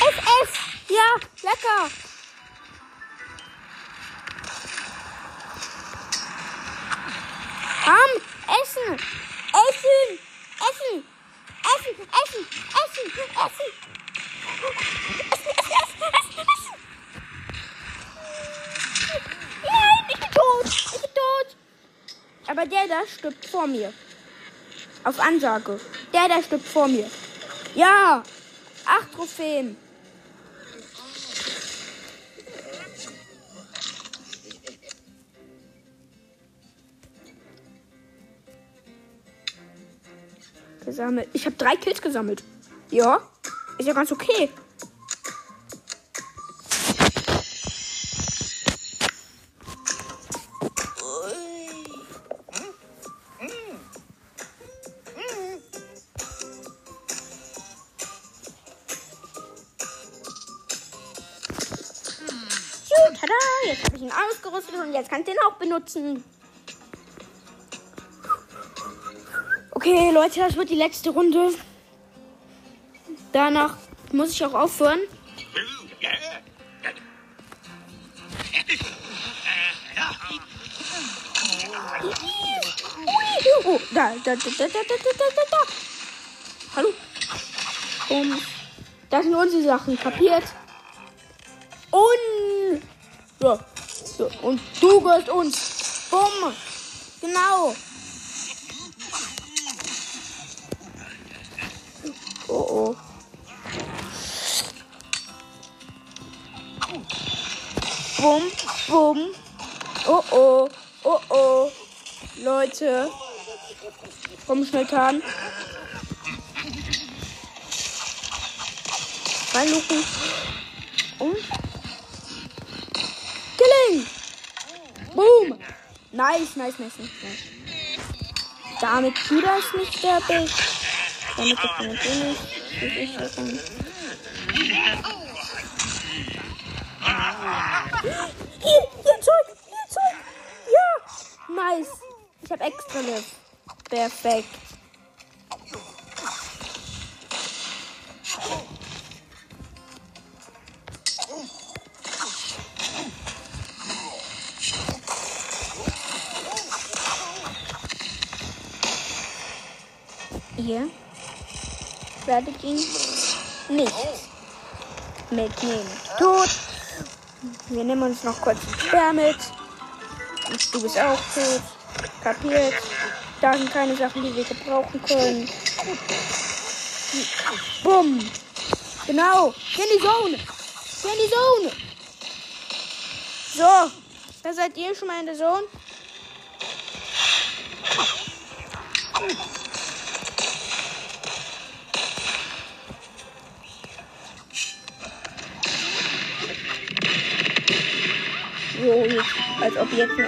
FF. Ja, lecker. Ham, essen. Essen. Essen. Essen, essen, essen, essen. Essen, essen, essen, essen, essen. Nein, ich bin tot. Ich bin tot. Aber der da stirbt vor mir. Auf Ansage. Der da stirbt vor mir. Ja. Acht Trophäen. Gesammelt. Ich habe drei Kills gesammelt. Ja. Ist ja ganz okay. Jetzt kann ich den auch benutzen. Okay, Leute, das wird die letzte Runde. Danach muss ich auch aufhören. Oh, da, da, da, da, da, da, da, da, da. Hallo? Um, das sind unsere Sachen, kapiert? Und du gehörst uns. Bumm. Genau. Oh oh. Bum, bum. Oh oh. Oh oh. Leute. Komm schnell tan. Reinluken. Und. Killing! Boom! Nice, nice, nice, nice. Damit du das nicht sterbe. Damit das kann ich nicht. Ist ja dann. Hier, hier Zeug, hier Zeug. Ja, nice. Ich habe extra Lift. Perfekt. Werdet ihn nicht mitnehmen. Tot. Wir nehmen uns noch kurz einen Bär mit. Und du bist auch tot. Kapiert. Da sind keine Sachen, die wir gebrauchen können. Bumm. Genau. Geh in die Zone. Geh in die Zone. So. Da seid ihr schon mal in der Zone. Als ob jetzt noch.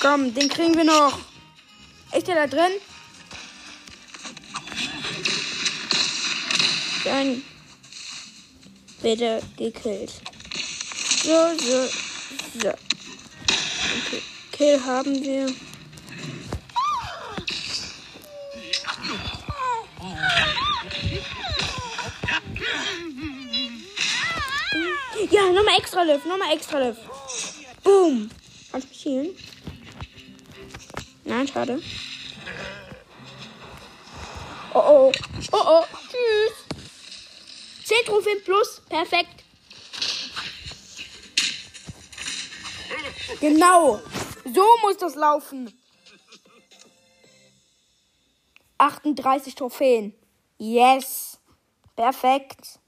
Komm, den kriegen wir noch. Ist der da drin? Wird er gekillt. So, so, so. Okay. Kill haben wir. Ja, nochmal extra Lift, nochmal extra Lift. Boom. Kannst du mich healen? Nein, schade. Oh oh. Oh oh. Tschüss. 10 Trophäen plus. Perfekt. Genau. So muss das laufen. 38 Trophäen. Yes. Perfekt.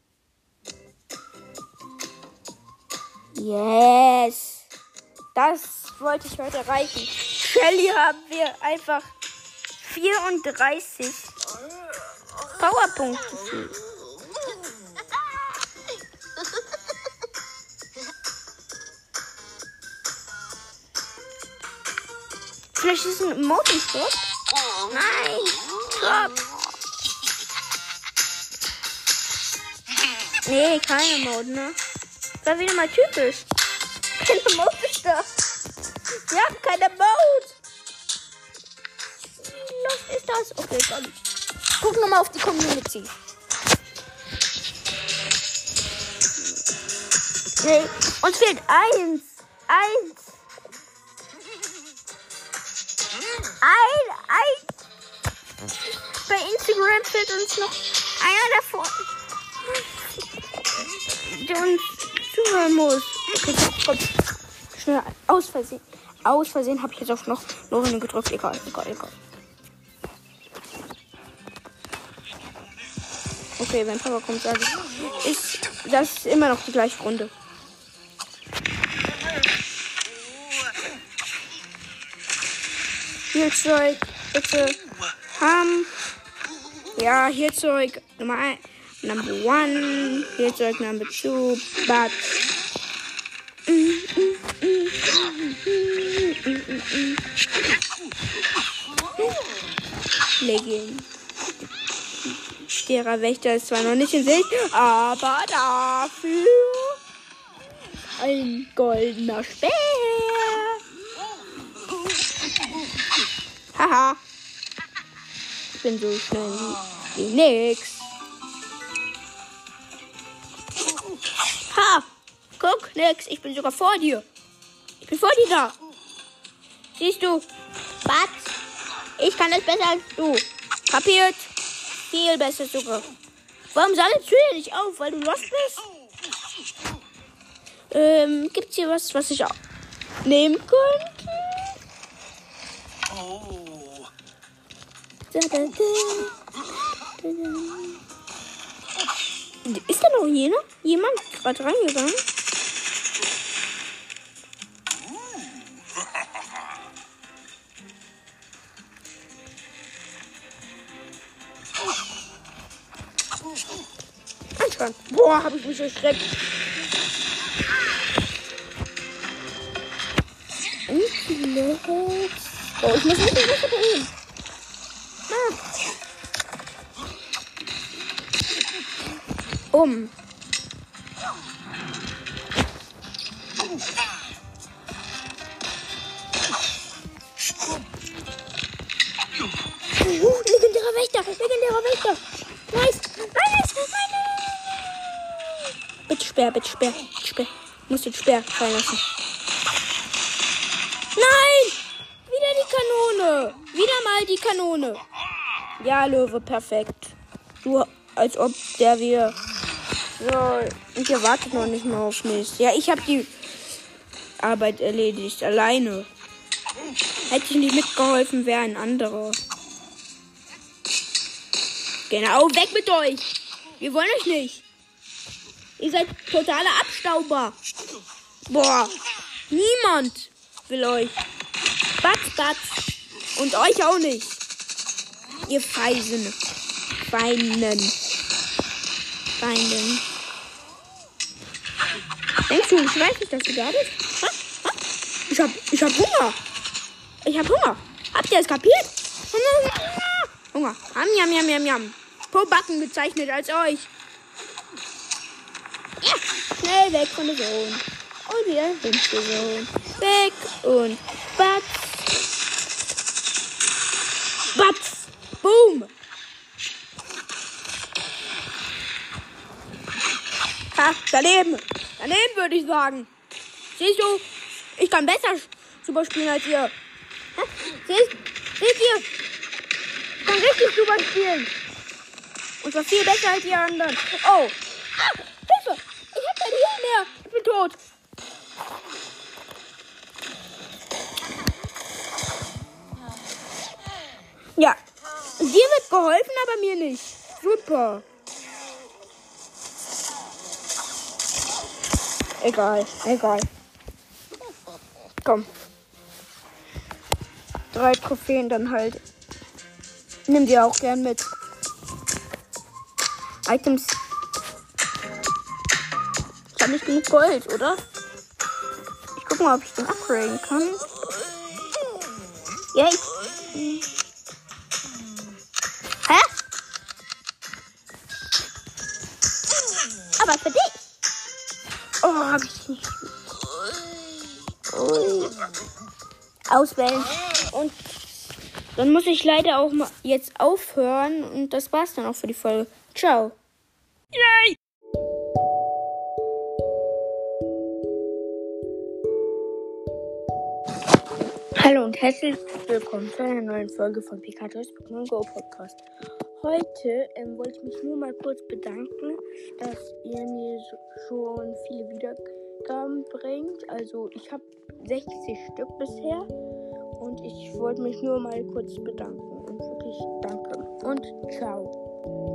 Yes. Das wollte ich heute erreichen. Shelly haben wir einfach 34 Powerpunkte. Vielleicht ist es ein Emoten-Stop. Nein, Stop. Nee, keine Emoten, ne? War wieder mal typisch. Keine Emoten-Stop. Wir haben keine Mode. Was ist das? Okay, komm. Guck nochmal auf die Community. Nee, uns fehlt eins. Eins. Ein, ein. Bei Instagram fehlt uns noch einer davon. Der uns zuhören muss. Okay, komm. Schnell, aus Versehen. Aus Versehen habe ich jetzt auf noch Lorene gedrückt. Egal, egal, egal. Okay, wenn Papa kommt, sage ich. Ist, das immer noch die gleiche Runde. Hier Zeug, bitte. Ham. Ja, hier Zeug Nummer 1. Number 1. Hier Zeug Number 2. But. Legging. Derer Wächter ist zwar noch nicht in Sicht, aber dafür ein goldener Speer. Haha. Ich bin so schnell wie, wie nix. Ha! Guck, nix. Ich bin sogar vor dir. Ich bin vor dir da. Siehst du? Was? Ich kann es besser als du. Kapiert? Viel besser sogar. Warum sammelst du hier nicht auf? Weil du lost bist? Ähm, gibt's hier was, was ich auch nehmen könnte? Da. Ist da noch jener? Jemand gerade reingegangen? Anscheinend. Boah, hab ich mich erschreckt. Intellekt. Oh, ich muss nicht so drehen. Um. Uh, legendärer Wächter, legendärer Wächter. Nice. Bitte sperr, bitte sperr, bitte sperr. Ich muss den Sperr fallen lassen. Nein! Wieder die Kanone. Wieder mal die Kanone. Ja, Löwe, perfekt. Du, als ob der wir. So, und ihr wartet noch nicht mal auf mich. Ja, ich habe die Arbeit erledigt, alleine. Hätte ich nicht mitgeholfen, wäre ein anderer. Genau, weg mit euch. Wir wollen euch nicht. Ihr seid totale Abstauber. Boah, niemand will euch. Batz, batz. Und euch auch nicht. Ihr Feisen. Feinen. Feinden. Denkst du, ich weiß nicht, dass du da bist? Ich hab, ich hab Hunger. Ich hab Hunger. Habt ihr es kapiert? Hunger. Ham, jam, jam, jam, jam. Pro Backen bezeichnet als euch. Ja, schnell weg von der Sohn. Und wieder fünfte Sohn. Weg und batz. Batz. Boom. Ha, daneben. Daneben würde ich sagen. Siehst du, ich kann besser Super spielen als ihr. Seht ihr? Ich kann richtig Super spielen. Und zwar viel besser als die anderen. Oh. Ah, Hilfe. Ich hab kein Heal mehr. Ich bin tot. Ja. Dir wird geholfen, aber mir nicht. Super. Egal, egal. Komm. Drei Trophäen dann halt. Nimm die auch gern mit. Items. Ich habe nicht genug Gold, oder? Ich guck mal, ob ich den upgraden kann. Ich. Hä? Aber für dich. Oh, hab ich nicht. Auswählen. Und dann muss ich leider auch mal jetzt aufhören. Und das war's dann auch für die Folge. Ciao. Yay! Hallo und herzlich willkommen zu einer neuen Folge von Pikachu's Pokémon Go Podcast. Heute ähm, wollte ich mich nur mal kurz bedanken, dass ihr mir so, schon viele Wiedergaben bringt. Also ich habe 60 Stück bisher und ich wollte mich nur mal kurz bedanken. Und wirklich danke und ciao.